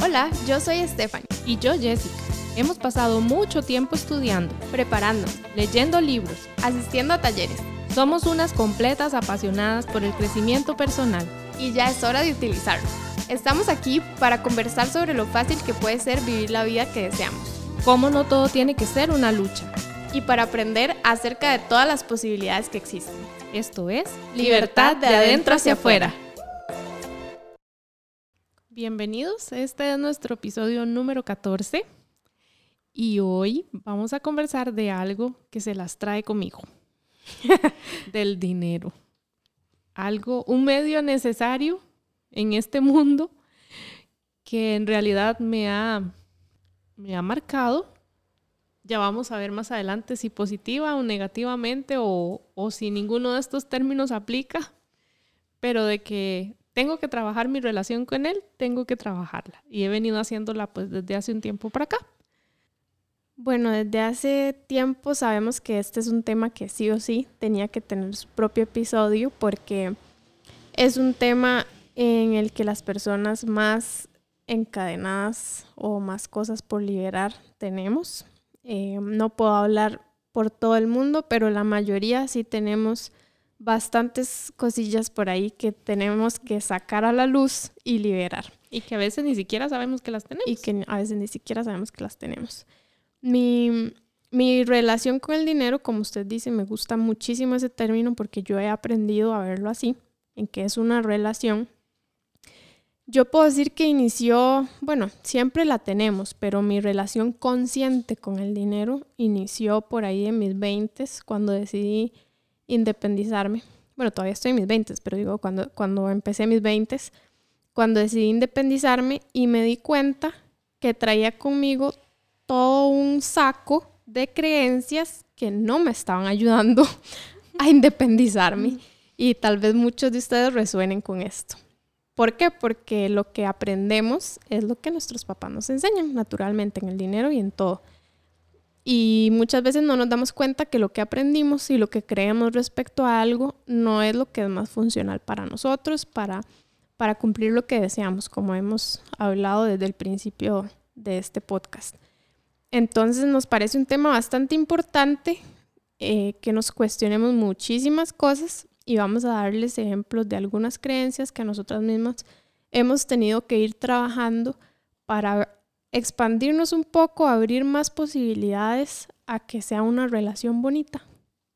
Hola, yo soy Stephanie. Y yo Jessica. Hemos pasado mucho tiempo estudiando, preparando, leyendo libros, asistiendo a talleres. Somos unas completas apasionadas por el crecimiento personal. Y ya es hora de utilizarlo. Estamos aquí para conversar sobre lo fácil que puede ser vivir la vida que deseamos. Cómo no todo tiene que ser una lucha. Y para aprender acerca de todas las posibilidades que existen. Esto es Libertad de adentro hacia afuera. Bienvenidos, este es nuestro episodio número 14 y hoy vamos a conversar de algo que se las trae conmigo, del dinero. Algo, un medio necesario en este mundo que en realidad me ha, me ha marcado. Ya vamos a ver más adelante si positiva o negativamente o, o si ninguno de estos términos aplica, pero de que tengo que trabajar mi relación con él, tengo que trabajarla. Y he venido haciéndola pues desde hace un tiempo para acá. Bueno, desde hace tiempo sabemos que este es un tema que sí o sí tenía que tener su propio episodio porque es un tema en el que las personas más encadenadas o más cosas por liberar tenemos. Eh, no puedo hablar por todo el mundo, pero la mayoría sí tenemos bastantes cosillas por ahí que tenemos que sacar a la luz y liberar. Y que a veces ni siquiera sabemos que las tenemos. Y que a veces ni siquiera sabemos que las tenemos. Mi, mi relación con el dinero, como usted dice, me gusta muchísimo ese término porque yo he aprendido a verlo así, en que es una relación. Yo puedo decir que inició, bueno, siempre la tenemos, pero mi relación consciente con el dinero inició por ahí en mis 20 cuando decidí independizarme. Bueno, todavía estoy en mis 20, pero digo, cuando, cuando empecé mis 20, cuando decidí independizarme y me di cuenta que traía conmigo todo un saco de creencias que no me estaban ayudando a independizarme. Y tal vez muchos de ustedes resuenen con esto. ¿Por qué? Porque lo que aprendemos es lo que nuestros papás nos enseñan, naturalmente, en el dinero y en todo. Y muchas veces no nos damos cuenta que lo que aprendimos y lo que creemos respecto a algo no es lo que es más funcional para nosotros, para, para cumplir lo que deseamos, como hemos hablado desde el principio de este podcast. Entonces nos parece un tema bastante importante eh, que nos cuestionemos muchísimas cosas y vamos a darles ejemplos de algunas creencias que nosotras mismas hemos tenido que ir trabajando para expandirnos un poco, abrir más posibilidades a que sea una relación bonita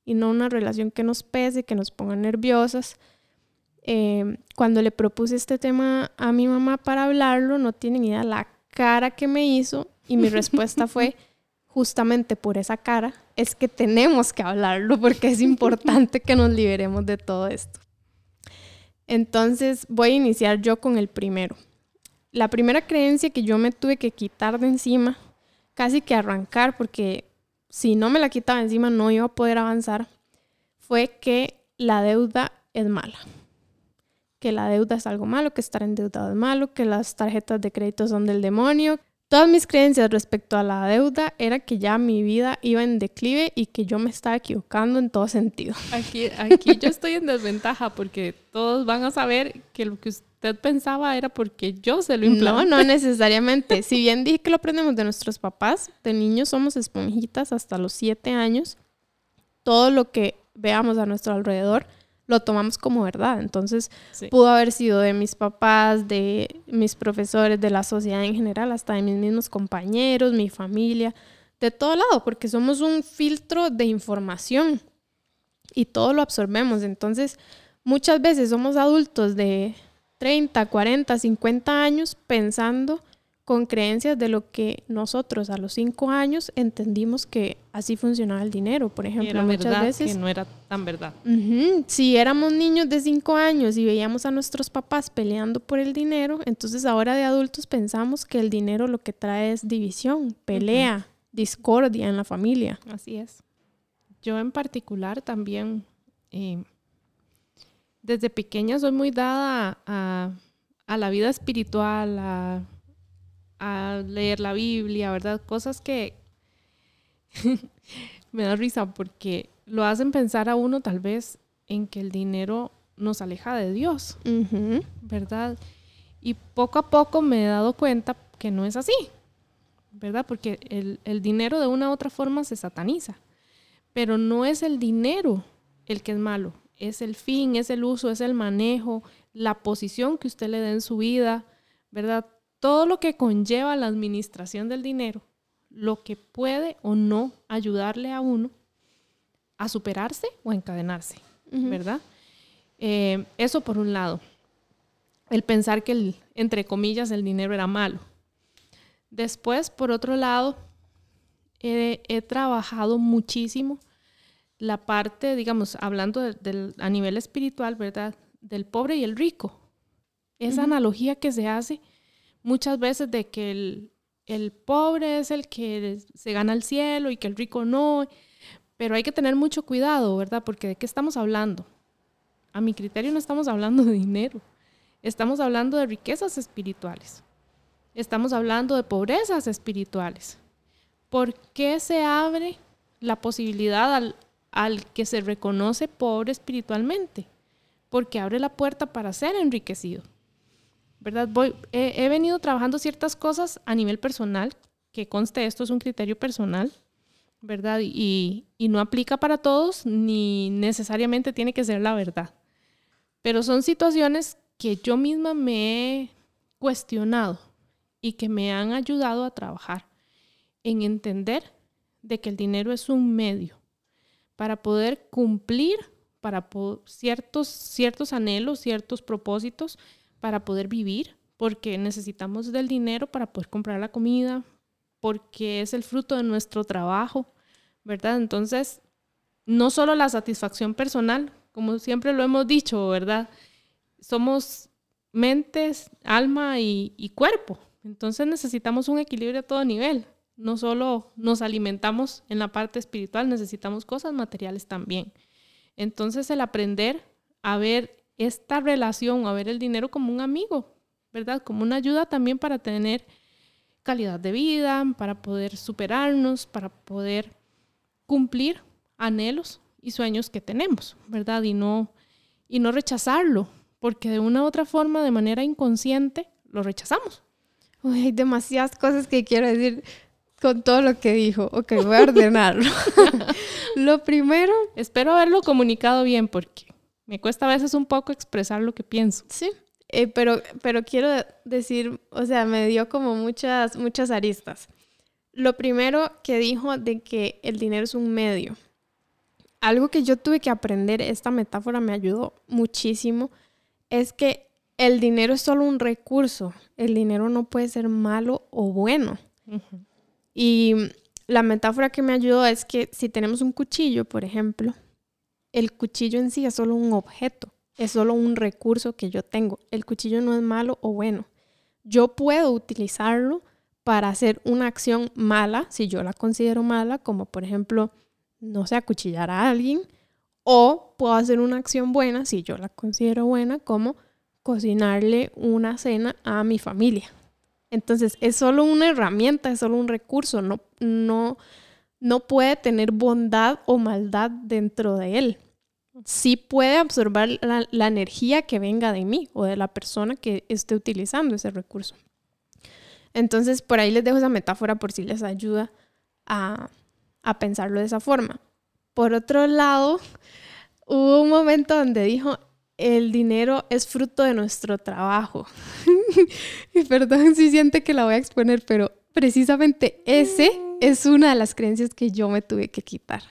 y no una relación que nos pese, que nos ponga nerviosas. Eh, cuando le propuse este tema a mi mamá para hablarlo, no tienen idea la cara que me hizo y mi respuesta fue justamente por esa cara, es que tenemos que hablarlo porque es importante que nos liberemos de todo esto. Entonces voy a iniciar yo con el primero la primera creencia que yo me tuve que quitar de encima, casi que arrancar, porque si no me la quitaba encima no iba a poder avanzar, fue que la deuda es mala. Que la deuda es algo malo, que estar endeudado es malo, que las tarjetas de crédito son del demonio. Todas mis creencias respecto a la deuda era que ya mi vida iba en declive y que yo me estaba equivocando en todo sentido. Aquí, aquí yo estoy en desventaja porque todos van a saber que lo que usted usted pensaba era porque yo se lo implanté. No, no necesariamente. si bien dije que lo aprendemos de nuestros papás, de niños somos esponjitas hasta los siete años. Todo lo que veamos a nuestro alrededor lo tomamos como verdad. Entonces, pudo haber sido de mis papás, de mis profesores, de la sociedad en general, hasta de mis mismos compañeros, mi familia, de todo lado, porque somos un filtro de información y todo lo absorbemos. Entonces, muchas veces somos adultos de 30, 40, 50 años pensando con creencias de lo que nosotros a los 5 años entendimos que así funcionaba el dinero, por ejemplo. muchas veces que no era tan verdad. Si éramos niños de 5 años y veíamos a nuestros papás peleando por el dinero, entonces ahora de adultos pensamos que el dinero lo que trae es división, pelea, discordia en la familia. Así es. Yo en particular también eh, desde pequeña soy muy dada a, la vida espiritual, a, leer la Biblia, ¿verdad? Cosas que me da risa porque lo hacen pensar a uno tal vez en que el dinero nos aleja de Dios, ¿verdad? Y poco a poco me he dado cuenta que no es así, ¿verdad? Porque el, el dinero de una u otra forma se sataniza, pero no es el dinero el que es malo, es el fin, es el uso, es el manejo, la posición que usted le dé en su vida, ¿verdad? Todo lo que conlleva la administración del dinero, lo que puede o no ayudarle a uno a superarse o a encadenarse, ¿verdad? Eh, eso por un lado. El pensar que, el, entre comillas, el dinero era malo. Después, por otro lado, he trabajado muchísimo la parte, digamos, hablando a nivel espiritual, ¿verdad? Del pobre y el rico. Esa analogía que se hace muchas veces de que el, el, pobre es el que se gana el cielo y que el rico no. Pero hay que tener mucho cuidado, ¿verdad? Porque ¿de qué estamos hablando? A mi criterio no estamos hablando de dinero. Estamos hablando de riquezas espirituales. Estamos hablando de pobrezas espirituales. ¿Por qué se abre la posibilidad al, al que se reconoce pobre espiritualmente, porque abre la puerta para ser enriquecido. ¿Verdad? Voy, he, venido trabajando ciertas cosas a nivel personal, que conste esto es un criterio personal, ¿verdad? Y, y no aplica para todos, ni necesariamente tiene que ser la verdad. Pero son situaciones que yo misma me he cuestionado y que me han ayudado a trabajar en entender de que el dinero es un medio para poder cumplir para ciertos, ciertos anhelos, ciertos propósitos, para poder vivir, porque necesitamos del dinero para poder comprar la comida, porque es el fruto de nuestro trabajo, ¿verdad? Entonces, no solo la satisfacción personal, como siempre lo hemos dicho, ¿verdad? Somos mentes, alma y, y cuerpo. Entonces necesitamos un equilibrio a todo nivel no solo nos alimentamos en la parte espiritual, necesitamos cosas materiales también. Entonces el aprender a ver esta relación, a ver el dinero como un amigo, ¿verdad? Como una ayuda también para tener calidad de vida, para poder superarnos, para poder cumplir anhelos y sueños que tenemos, ¿verdad? Y no, y no rechazarlo, porque de una u otra forma, de manera inconsciente, lo rechazamos. hay demasiadas cosas que quiero decir con todo lo que dijo. Ok, voy a ordenarlo. lo primero... Espero haberlo comunicado bien porque me cuesta a veces un poco expresar lo que pienso. Sí, eh, pero, pero quiero decir, o sea, me dio como muchas, muchas aristas. Lo primero que dijo de que el dinero es un medio. Algo que yo tuve que aprender, esta metáfora me ayudó muchísimo, es que el dinero es solo un recurso. El dinero no puede ser malo o bueno. Y la metáfora que me ayudó es que si tenemos un cuchillo, por ejemplo, el cuchillo en sí es solo un objeto, es solo un recurso que yo tengo. El cuchillo no es malo o bueno. Yo puedo utilizarlo para hacer una acción mala, si yo la considero mala, como por ejemplo, no sé, acuchillar a alguien, o puedo hacer una acción buena, si yo la considero buena, como cocinarle una cena a mi familia. Entonces, es solo una herramienta, es solo un recurso, no, no, no puede tener bondad o maldad dentro de él. Sí puede absorber la, energía que venga de mí o de la persona que esté utilizando ese recurso. Entonces, por ahí les dejo esa metáfora por si les ayuda a, a pensarlo de esa forma. Por otro lado, hubo un momento donde dijo, el dinero es fruto de nuestro trabajo. y perdón si siente que la voy a exponer, pero precisamente ese es una de las creencias que yo me tuve que quitar.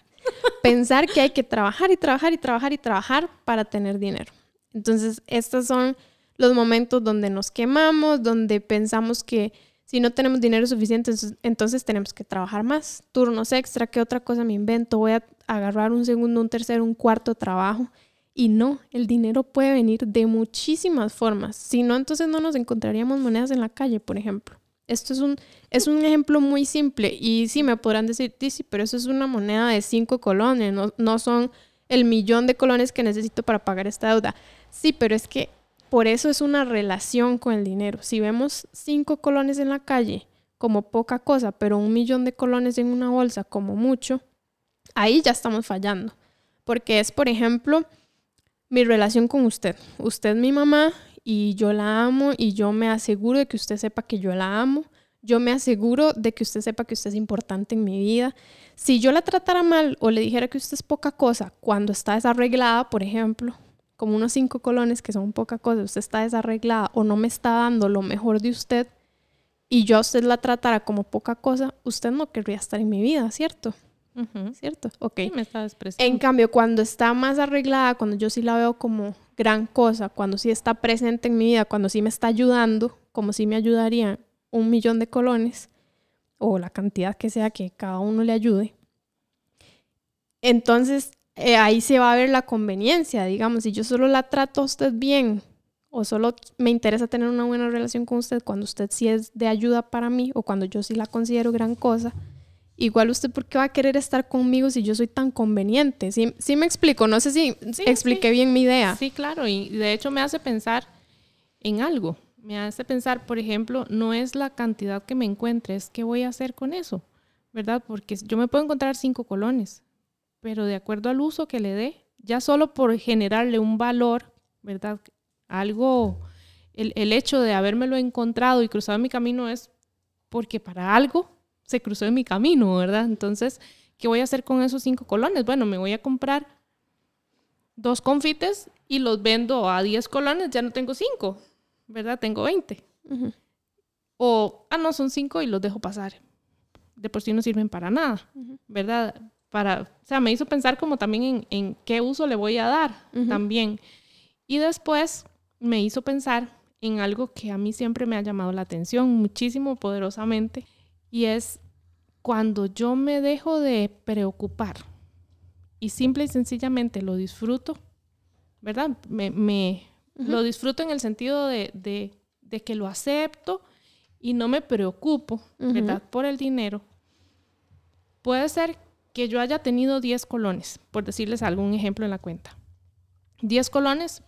Pensar que hay que trabajar y trabajar y trabajar y trabajar para tener dinero. Entonces, estos son los momentos donde nos quemamos, donde pensamos que si no tenemos dinero suficiente, entonces tenemos que trabajar más, turnos extra, ¿qué otra cosa me invento? Voy a agarrar un segundo, un tercero, un cuarto trabajo y no, el dinero puede venir de muchísimas formas. Si no, entonces no nos encontraríamos monedas en la calle, por ejemplo. Esto es un, es un ejemplo muy simple y sí me podrán decir, sí, pero eso es una moneda de cinco colones, no, no son el millón de colones que necesito para pagar esta deuda. Sí, pero es que por eso es una relación con el dinero. Si vemos cinco colones en la calle como poca cosa, pero un millón de colones en una bolsa como mucho, ahí ya estamos fallando. Porque es, por ejemplo, mi relación con usted. Usted es mi mamá y yo la amo y yo me aseguro de que usted sepa que yo la amo yo me aseguro de que usted sepa que usted es importante en mi vida. Si yo la tratara mal o le dijera que usted es poca cosa cuando está desarreglada, por ejemplo, como unos cinco colones que son poca cosa, usted está desarreglada o no me está dando lo mejor de usted y yo a usted la tratara como poca cosa, usted no querría estar en mi vida, ¿cierto? ¿Cierto? Ok. me está en cambio, cuando está más arreglada, cuando yo sí la veo como gran cosa, cuando sí está presente en mi vida, cuando sí me está ayudando, como si me ayudaría un millón de colones o la cantidad que sea que cada uno le ayude, entonces eh, ahí se va a ver la conveniencia, digamos, si yo solo la trato a usted bien o solo me interesa tener una buena relación con usted cuando usted sí es de ayuda para mí o cuando yo sí la considero gran cosa, igual usted por qué va a querer estar conmigo si yo soy tan conveniente. Sí, sí me explico, no sé si expliqué bien mi idea. Sí, claro, y de hecho me hace pensar en algo. Me hace pensar, por ejemplo, no es la cantidad que me encuentre, es qué voy a hacer con eso, ¿verdad? Porque yo me puedo encontrar cinco colones, pero de acuerdo al uso que le dé, ya solo por generarle un valor, ¿verdad? Algo, el, el hecho de habérmelo encontrado y cruzado en mi camino es porque para algo se cruzó en mi camino, ¿verdad? Entonces, ¿qué voy a hacer con esos cinco colones? Bueno, me voy a comprar dos confites y los vendo a 10 colones, ya no tengo cinco, ¿verdad? Tengo 20. O, ah, no, son cinco y los dejo pasar. De por sí no sirven para nada, ¿verdad? Para, o sea, me hizo pensar como también en, en qué uso le voy a dar también. Y después me hizo pensar en algo que a mí siempre me ha llamado la atención muchísimo, poderosamente, y es cuando yo me dejo de preocupar y simple y sencillamente lo disfruto, ¿verdad? Me, lo disfruto en el sentido de, que lo acepto y no me preocupo, ¿verdad? Por el dinero. Puede ser que yo haya tenido 10 colones, por decirles algún ejemplo en la cuenta. 10 colones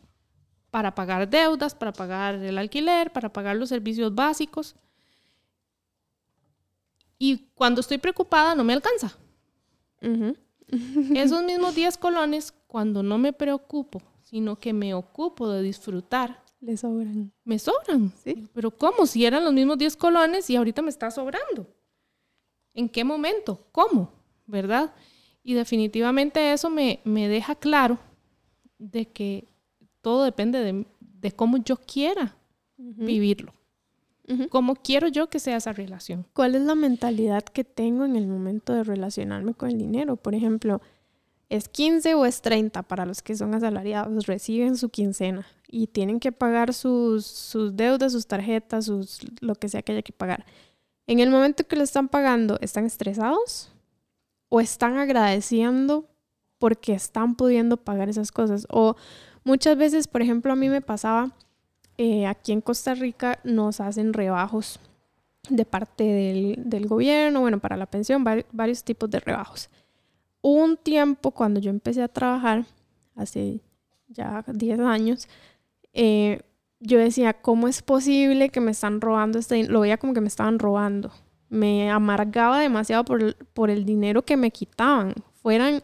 para pagar deudas, para pagar el alquiler, para pagar los servicios básicos. Y cuando estoy preocupada no me alcanza. Esos mismos 10 colones, cuando no me preocupo, sino que me ocupo de disfrutar. Le sobran. Me sobran. ¿Sí? Pero ¿cómo? Si eran los mismos 10 colones y ahorita me está sobrando. ¿En qué momento? ¿Cómo? ¿Verdad? Y definitivamente eso me, me deja claro de que todo depende de, de cómo yo quiera vivirlo. ¿Cómo quiero yo que sea esa relación? ¿Cuál es la mentalidad que tengo en el momento de relacionarme con el dinero? Por ejemplo, ¿es 15 o es 30 para los que son asalariados? Reciben su quincena y tienen que pagar sus, sus deudas, sus tarjetas, sus, lo que sea que haya que pagar. En el momento que lo están pagando, ¿están estresados? ¿O están agradeciendo porque están pudiendo pagar esas cosas? O muchas veces, por ejemplo, a mí me pasaba eh, aquí en Costa Rica nos hacen rebajos de parte del, gobierno, bueno, para la pensión, varios tipos de rebajos. Un tiempo cuando yo empecé a trabajar, hace ya 10 años, eh, yo decía, ¿cómo es posible que me están robando este dinero? Lo veía como que me estaban robando. Me amargaba demasiado por por el dinero que me quitaban. Fueran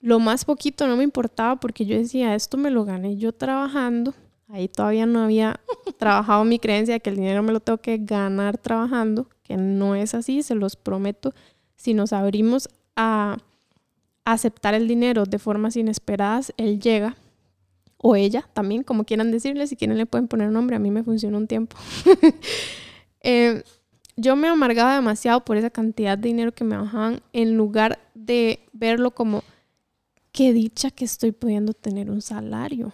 lo más poquito, no me importaba porque yo decía, esto me lo gané yo trabajando Ahí todavía no había trabajado mi creencia de que el dinero me lo tengo que ganar trabajando, que no es así, se los prometo. Si nos abrimos a aceptar el dinero de formas inesperadas, él llega. O ella también, como quieran decirle, si quieren le pueden poner nombre, a mí me funcionó un tiempo. Eh, yo me amargaba demasiado por esa cantidad de dinero que me bajaban en lugar de verlo como, qué dicha que estoy pudiendo tener un salario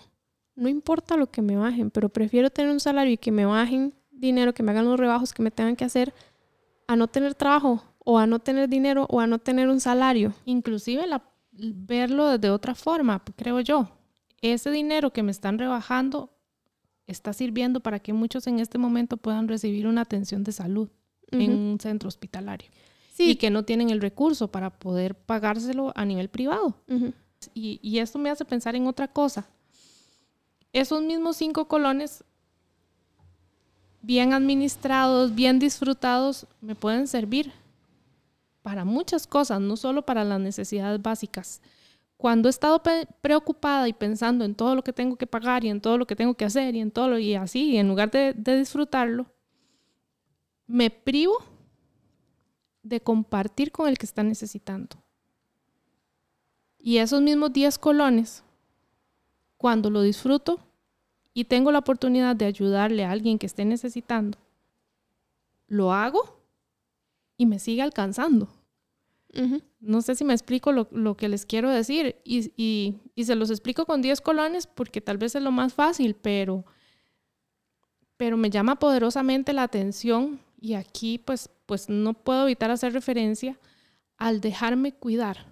no importa lo que me bajen, pero prefiero tener un salario y que me bajen dinero, que me hagan los rebajos que me tengan que hacer, a no tener trabajo o a no tener dinero o a no tener un salario. Inclusive verlo de otra forma, creo yo. Ese dinero que me están rebajando está sirviendo para que muchos en este momento puedan recibir una atención de salud en un centro hospitalario. Y que no tienen el recurso para poder pagárselo a nivel privado. y, y esto me hace pensar en otra cosa esos mismos cinco colones, bien administrados, bien disfrutados, me pueden servir para muchas cosas, no solo para las necesidades básicas. Cuando he estado preocupada y pensando en todo lo que tengo que pagar y en todo lo que tengo que hacer y en todo lo y así, en lugar de, disfrutarlo, me privo de compartir con el que está necesitando. Y esos mismos 10 colones, cuando lo disfruto y tengo la oportunidad de ayudarle a alguien que esté necesitando, lo hago y me sigue alcanzando. No sé si me explico lo, que les quiero decir y, y, se los explico con 10 colones porque tal vez es lo más fácil, pero, pero me llama poderosamente la atención y aquí pues, pues no puedo evitar hacer referencia al dejarme cuidar,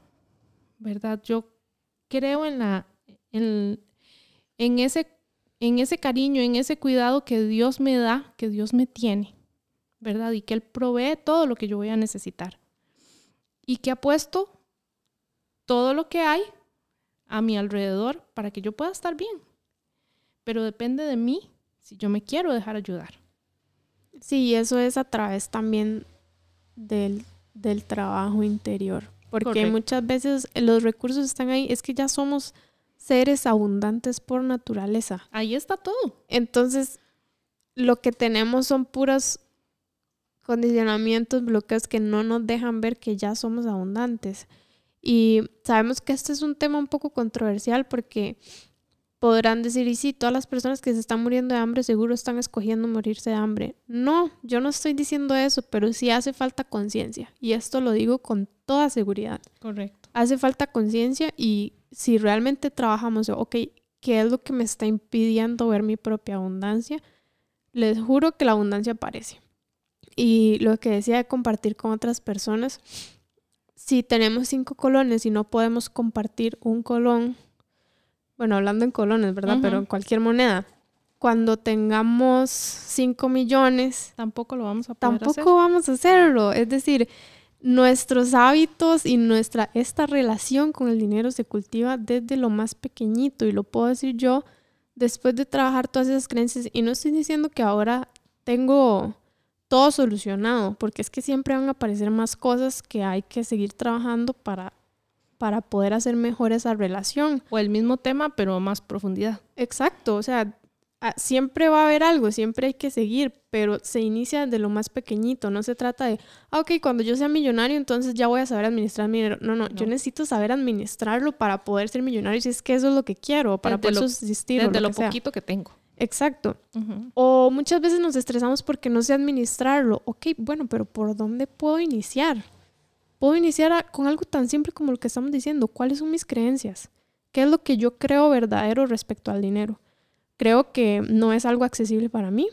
¿verdad? Yo creo en, la, en, en, ese, en ese cariño, en ese cuidado que Dios me da, que Dios me tiene, ¿verdad? Y que Él provee todo lo que yo voy a necesitar y que ha puesto todo lo que hay a mi alrededor para que yo pueda estar bien. Pero depende de mí si yo me quiero dejar ayudar. Sí, eso es a través también del, trabajo interior. Porque muchas veces los recursos están ahí, es que ya somos seres abundantes por naturaleza. Ahí está todo. Entonces, lo que tenemos son puros condicionamientos, bloqueos que no nos dejan ver que ya somos abundantes. Y sabemos que este es un tema un poco controversial porque podrán decir, y sí, todas las personas que se están muriendo de hambre seguro están escogiendo morirse de hambre. No, yo no estoy diciendo eso, pero sí hace falta conciencia. Y esto lo digo con toda seguridad. Correcto. Hace falta conciencia y si realmente trabajamos, ok, ¿qué es lo que me está impidiendo ver mi propia abundancia? Les juro que la abundancia aparece. Y lo que decía de compartir con otras personas, si tenemos cinco colones y no podemos compartir un colón, bueno, hablando en colones, ¿verdad? Pero en cualquier moneda, cuando tengamos cinco millones, tampoco lo vamos a poder tampoco vamos a hacerlo. Es decir, nuestros hábitos y nuestra esta relación con el dinero se cultiva desde lo más pequeñito y lo puedo decir yo después de trabajar todas esas creencias y no estoy diciendo que ahora tengo todo solucionado, porque es que siempre van a aparecer más cosas que hay que seguir trabajando para, para poder hacer mejor esa relación. O el mismo tema, pero más profundidad. Exacto, o sea, siempre va a haber algo, siempre hay que seguir, pero se inicia de lo más pequeñito, no se trata de, ah, ok, cuando yo sea millonario, entonces ya voy a saber administrar mi dinero. No, no, yo necesito saber administrarlo para poder ser millonario, si es que eso es lo que quiero, para poder subsistir. Desde lo, poquito que tengo. Exacto. O muchas veces nos estresamos porque no sé administrarlo. Ok, bueno, pero ¿por dónde puedo iniciar? Puedo iniciar con algo tan simple como lo que estamos diciendo. ¿Cuáles son mis creencias? ¿Qué es lo que yo creo verdadero respecto al dinero? Creo que no es algo accesible para mí.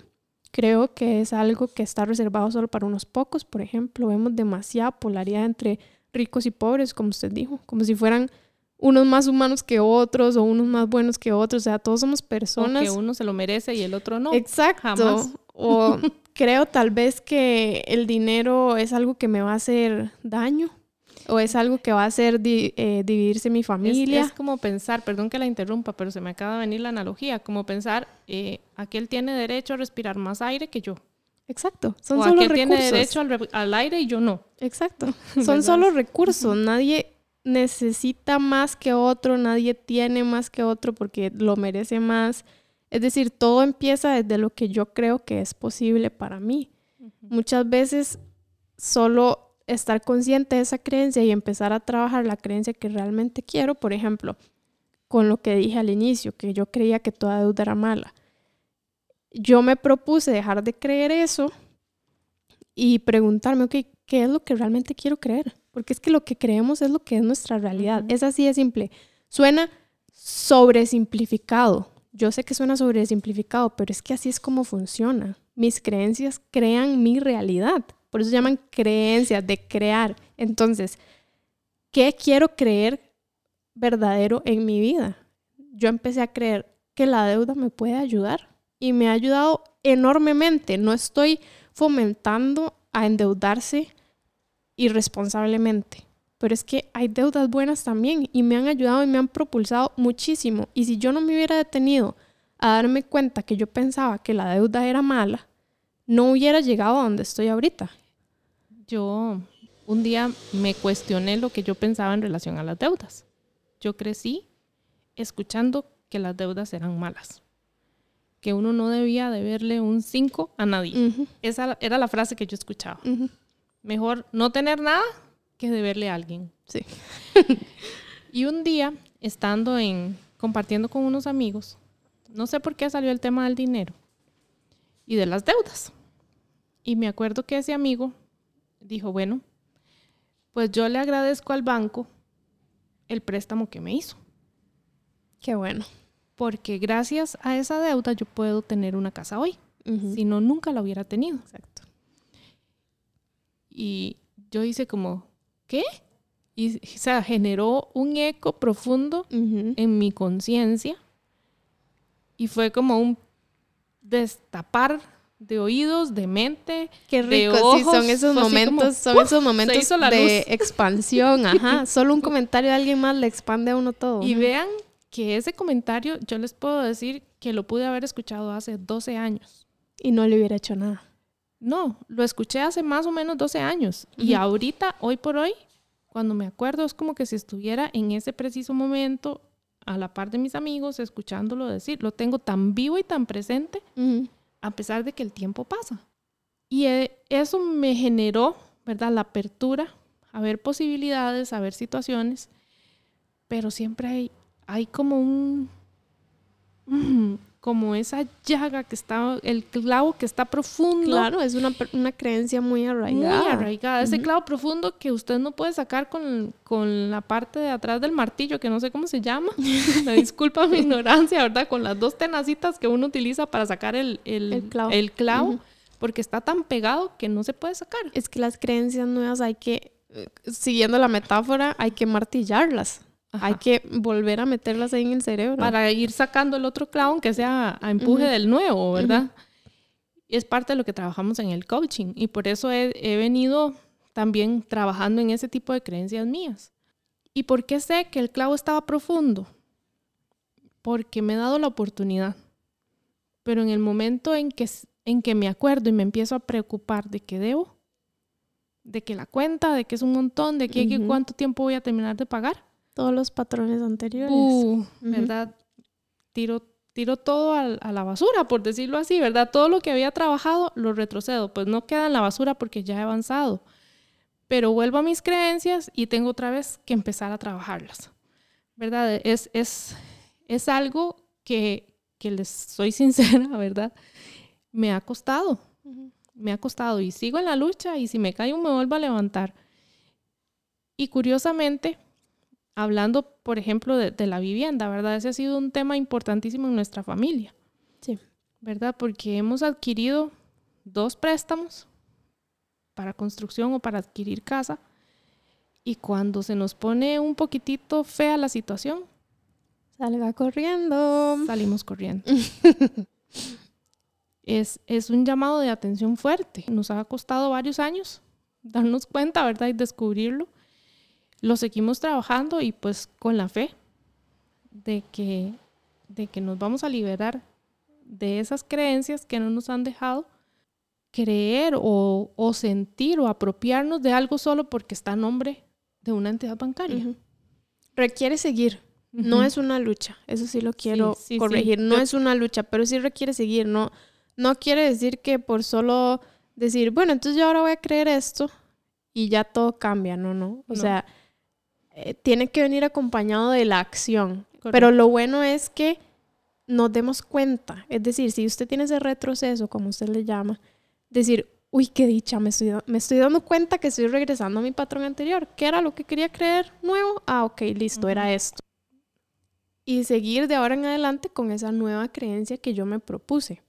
Creo que es algo que está reservado solo para unos pocos. Por ejemplo, vemos demasiada polaridad entre ricos y pobres, como usted dijo, como si fueran unos más humanos que otros o unos más buenos que otros. O sea, todos somos personas. que uno se lo merece y el otro no. Exacto. O creo tal vez que el dinero es algo que me va a hacer daño. O es algo que va a hacer eh, dividirse mi familia. Es, como pensar, perdón que la interrumpa, pero se me acaba de venir la analogía, como pensar, eh, aquel tiene derecho a respirar más aire que yo. Exacto. Son o solo aquel tiene derecho al, al, aire y yo no. Exacto. Son solo recursos. Nadie, necesita más que otro, nadie tiene más que otro porque lo merece más. Es decir, todo empieza desde lo que yo creo que es posible para mí. Muchas veces solo estar consciente de esa creencia y empezar a trabajar la creencia que realmente quiero, por ejemplo, con lo que dije al inicio, que yo creía que toda deuda era mala. Yo me propuse dejar de creer eso y preguntarme, ok, ¿qué es lo que realmente quiero creer? porque es que lo que creemos es lo que es nuestra realidad. Es así de simple. Suena sobresimplificado. Yo sé que suena sobresimplificado, pero es que así es como funciona. Mis creencias crean mi realidad. Por eso se llaman creencias, de crear. Entonces, ¿qué quiero creer verdadero en mi vida? Yo empecé a creer que la deuda me puede ayudar y me ha ayudado enormemente. No estoy fomentando a endeudarse irresponsablemente. Pero es que hay deudas buenas también y me han ayudado y me han propulsado muchísimo. Y si yo no me hubiera detenido a darme cuenta que yo pensaba que la deuda era mala, no hubiera llegado a donde estoy ahorita. Yo un día me cuestioné lo que yo pensaba en relación a las deudas. Yo crecí escuchando que las deudas eran malas, que uno no debía deberle un 5 a nadie. Ujú, Esa era la frase que yo escuchaba. ujú. Mejor no tener nada que deberle a alguien. Sí. Y un día, estando en compartiendo con unos amigos, no sé por qué salió el tema del dinero y de las deudas. Y me acuerdo que ese amigo dijo, bueno, pues yo le agradezco al banco el préstamo que me hizo, Qué bueno. porque gracias a esa deuda yo puedo tener una casa hoy, si no nunca la hubiera tenido. Exacto. Y yo hice como, ¿qué? Y o sea, generó un eco profundo en mi conciencia y fue como un destapar de oídos, de mente. Qué de rico, sí, son ojos, esos fue así como, momentos, son esos momentos de luz. expansión, ajá. Solo un comentario de alguien más le expande a uno todo. Y vean que ese comentario yo les puedo decir que lo pude haber escuchado hace 12 años. Y no le hubiera hecho nada. No, lo escuché hace más o menos 12 años. Y ahorita, hoy por hoy, cuando me acuerdo, es como que si estuviera en ese preciso momento a la par de mis amigos, escuchándolo decir. Lo tengo tan vivo y tan presente. A pesar de que el tiempo pasa. Y eh, eso me generó, ¿verdad? La apertura a ver posibilidades, a ver situaciones, pero siempre hay, hay como un, como esa llaga que está, el clavo que está profundo, Claro, es una, una creencia muy arraigada. muy arraigada, ese clavo profundo que usted no puede sacar con, con la parte de atrás del martillo, que no sé cómo se llama, me disculpa mi ignorancia, ¿verdad? Con las dos tenacitas que uno utiliza para sacar el, el, El clavo. el clavo, porque está tan pegado que no se puede sacar. Es que las creencias nuevas hay que, eh, siguiendo la metáfora, hay que martillarlas. Ajá. Hay que volver a meterlas ahí en el cerebro. Para ir sacando el otro clavo, aunque sea a empuje Ujú. del nuevo, ¿verdad? Es parte de lo que trabajamos en el coaching y por eso he, he venido también trabajando en ese tipo de creencias mías. ¿Y por qué sé que el clavo estaba profundo? Porque me he dado la oportunidad. Pero en el momento en que, en que me acuerdo y me empiezo a preocupar de que debo, de que la cuenta, de que es un montón, de que, que Ujú. cuánto tiempo voy a terminar de pagar, Todos los patrones anteriores. Uh, ¿verdad? Tiro, tiro todo a, la basura, por decirlo así, ¿verdad? Todo lo que había trabajado lo retrocedo, pues no queda en la basura porque ya he avanzado. Pero vuelvo a mis creencias y tengo otra vez que empezar a trabajarlas, ¿verdad? Es, es, es algo que, que les soy sincera, ¿verdad? Me ha costado, me ha costado y sigo en la lucha y si me caigo me vuelvo a levantar. Y curiosamente, hablando, por ejemplo, de, de la vivienda, ¿verdad? Ese ha sido un tema importantísimo en nuestra familia. Sí. ¿Verdad? Porque hemos adquirido dos préstamos para construcción o para adquirir casa. Y cuando se nos pone un poquitito fea la situación, Salga corriendo. salimos corriendo. es, es un llamado de atención fuerte. Nos ha costado varios años darnos cuenta, ¿verdad? Y descubrirlo. Lo seguimos trabajando y pues con la fe de que, de que nos vamos a liberar de esas creencias que no nos han dejado creer o, o sentir o apropiarnos de algo solo porque está a nombre de una entidad bancaria. Ujú. Requiere seguir. No Ujú. es una lucha. Eso sí lo quiero sí, sí. corregir. No Yo- es una lucha, pero sí requiere seguir. No, no quiere decir que por solo decir, bueno, entonces yo ahora voy a creer esto y ya todo cambia. No, no. O No. sea, eh, tiene que venir acompañado de la acción. Correcto. Pero lo bueno es que nos demos cuenta. Es decir, si usted tiene ese retroceso, como usted le llama, decir, uy, qué dicha, me estoy, da- me estoy dando cuenta que estoy regresando a mi patrón anterior. ¿Qué era lo que quería creer nuevo? Ah, ok, listo, era esto. Y seguir de ahora en adelante con esa nueva creencia que yo me propuse,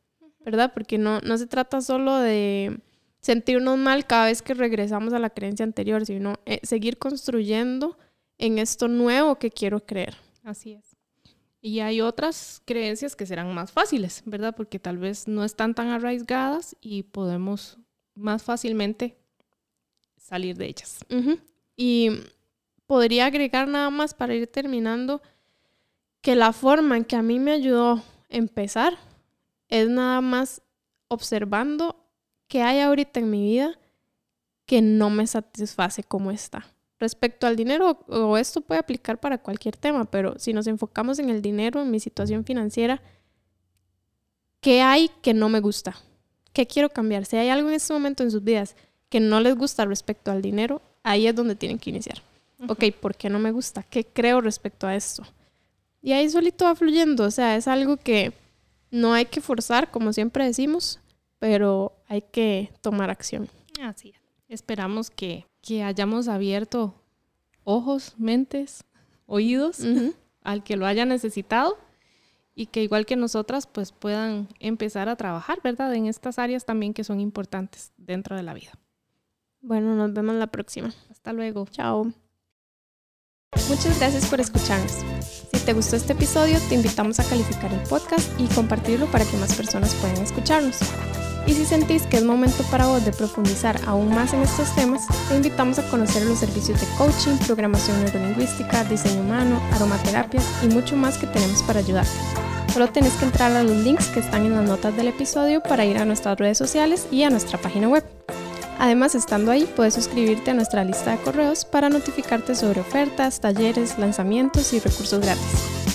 ¿verdad? Porque no, no se trata solo de sentirnos mal cada vez que regresamos a la creencia anterior, sino eh, seguir construyendo en esto nuevo que quiero creer. Así es. Y hay otras creencias que serán más fáciles, ¿verdad? Porque tal vez no están tan arraigadas y podemos más fácilmente salir de ellas. Y podría agregar nada más para ir terminando que la forma en que a mí me ayudó a empezar es nada más observando qué hay ahorita en mi vida que no me satisface como está. Respecto al dinero, o esto puede aplicar para cualquier tema, pero si nos enfocamos en el dinero, en mi situación financiera, ¿qué hay que no me gusta? ¿Qué quiero cambiar? Si hay algo en este momento en sus vidas que no les gusta respecto al dinero, ahí es donde tienen que iniciar. Ok, ¿por qué no me gusta? ¿Qué creo respecto a esto? Y ahí solito va fluyendo, o sea, es algo que no hay que forzar, como siempre decimos, pero hay que tomar acción. Así es. Esperamos que, que hayamos abierto ojos, mentes, oídos al que lo haya necesitado y que igual que nosotras pues puedan empezar a trabajar, ¿verdad? En estas áreas también que son importantes dentro de la vida. Bueno, nos vemos la próxima. Hasta luego. Chao. Muchas gracias por escucharnos. Si te gustó este episodio, te invitamos a calificar el podcast y compartirlo para que más personas puedan escucharnos. Y si sentís que es momento para vos de profundizar aún más en estos temas, te invitamos a conocer los servicios de coaching, programación neurolingüística, diseño humano, aromaterapia y mucho más que tenemos para ayudarte. Solo tenés que entrar a los links que están en las notas del episodio para ir a nuestras redes sociales y a nuestra página web. Además, estando ahí, puedes suscribirte a nuestra lista de correos para notificarte sobre ofertas, talleres, lanzamientos y recursos gratis.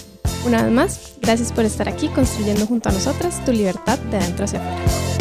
Una vez más, gracias por estar aquí construyendo junto a nosotras tu libertad de adentro hacia afuera.